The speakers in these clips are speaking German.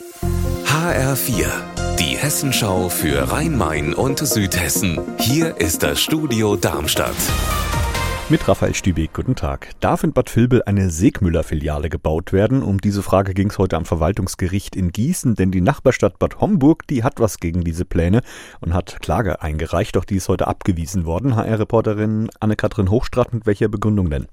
HR4, die Hessenschau für Rhein-Main und Südhessen. Hier ist das Studio Darmstadt. Mit Raphael Stübeck, guten Tag. Darf in Bad Vilbel eine Segmüller-Filiale gebaut werden? Um diese Frage ging es heute am Verwaltungsgericht in Gießen, denn die Nachbarstadt Bad Homburg, die hat was gegen diese Pläne und hat Klage eingereicht, doch die ist heute abgewiesen worden. HR-Reporterin Anne-Kathrin Hochstrat, mit welcher Begründung denn?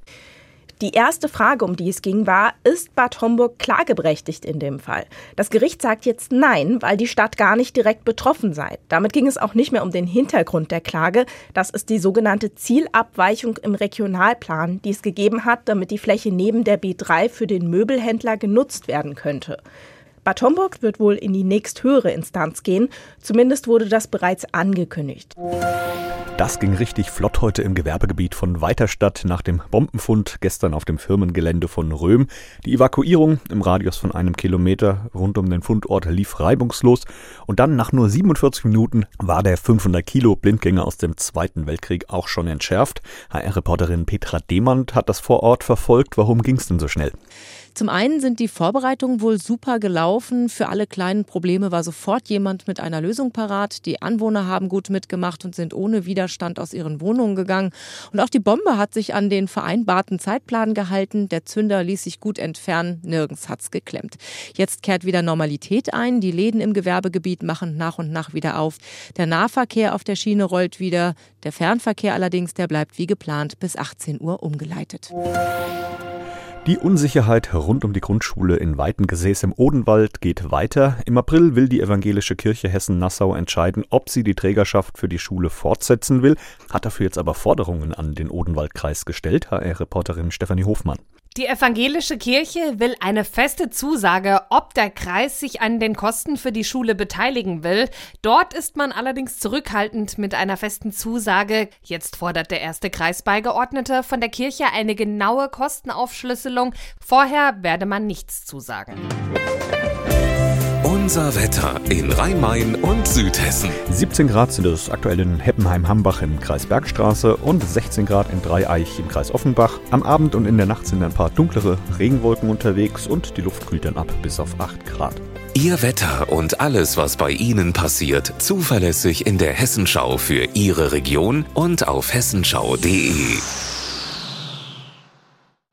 Die erste Frage, um die es ging, war, ist Bad Homburg klageberechtigt in dem Fall? Das Gericht sagt jetzt nein, weil die Stadt gar nicht direkt betroffen sei. Damit ging es auch nicht mehr um den Hintergrund der Klage. Das ist die sogenannte Zielabweichung im Regionalplan, die es gegeben hat, damit die Fläche neben der B3 für den Möbelhändler genutzt werden könnte. Bad Homburg wird wohl in die nächsthöhere Instanz gehen. Zumindest wurde das bereits angekündigt. Das ging richtig flott heute im Gewerbegebiet von Weiterstadt nach dem Bombenfund gestern auf dem Firmengelände von Röhm. Die Evakuierung im Radius von einem Kilometer rund um den Fundort lief reibungslos und dann nach nur 47 Minuten war der 500 Kilo Blindgänger aus dem Zweiten Weltkrieg auch schon entschärft. HR-Reporterin Petra Demand hat das vor Ort verfolgt. Warum ging es denn so schnell? Zum einen sind die Vorbereitungen wohl super gelaufen. Für alle kleinen Probleme war sofort jemand mit einer Lösung parat. Die Anwohner haben gut mitgemacht und sind ohne Widerstand aus ihren Wohnungen gegangen. Und auch die Bombe hat sich an den vereinbarten Zeitplan gehalten. Der Zünder ließ sich gut entfernen. Nirgends hat's geklemmt. Jetzt kehrt wieder Normalität ein. Die Läden im Gewerbegebiet machen nach und nach wieder auf. Der Nahverkehr auf der Schiene rollt wieder. Der Fernverkehr allerdings, der bleibt wie geplant bis 18 Uhr umgeleitet. Die Unsicherheit rund um die Grundschule in Weitengesäß im Odenwald geht weiter. Im April will die Evangelische Kirche Hessen-Nassau entscheiden, ob sie die Trägerschaft für die Schule fortsetzen will, hat dafür jetzt aber Forderungen an den Odenwaldkreis gestellt, HR-Reporterin Stefanie Hofmann. Die evangelische Kirche will eine feste Zusage, ob der Kreis sich an den Kosten für die Schule beteiligen will. Dort ist man allerdings zurückhaltend mit einer festen Zusage. Jetzt fordert der erste Kreisbeigeordnete von der Kirche eine genaue Kostenaufschlüsselung. Vorher werde man nichts zusagen. Unser Wetter in Rhein-Main und Südhessen. 17 Grad sind es aktuell in Heppenheim-Hambach im Kreis Bergstraße und 16 Grad in Dreieich im Kreis Offenbach. Am Abend und in der Nacht sind ein paar dunklere Regenwolken unterwegs und die Luft kühlt dann ab bis auf 8 Grad. Ihr Wetter und alles, was bei Ihnen passiert, zuverlässig in der Hessenschau für Ihre Region und auf hessenschau.de.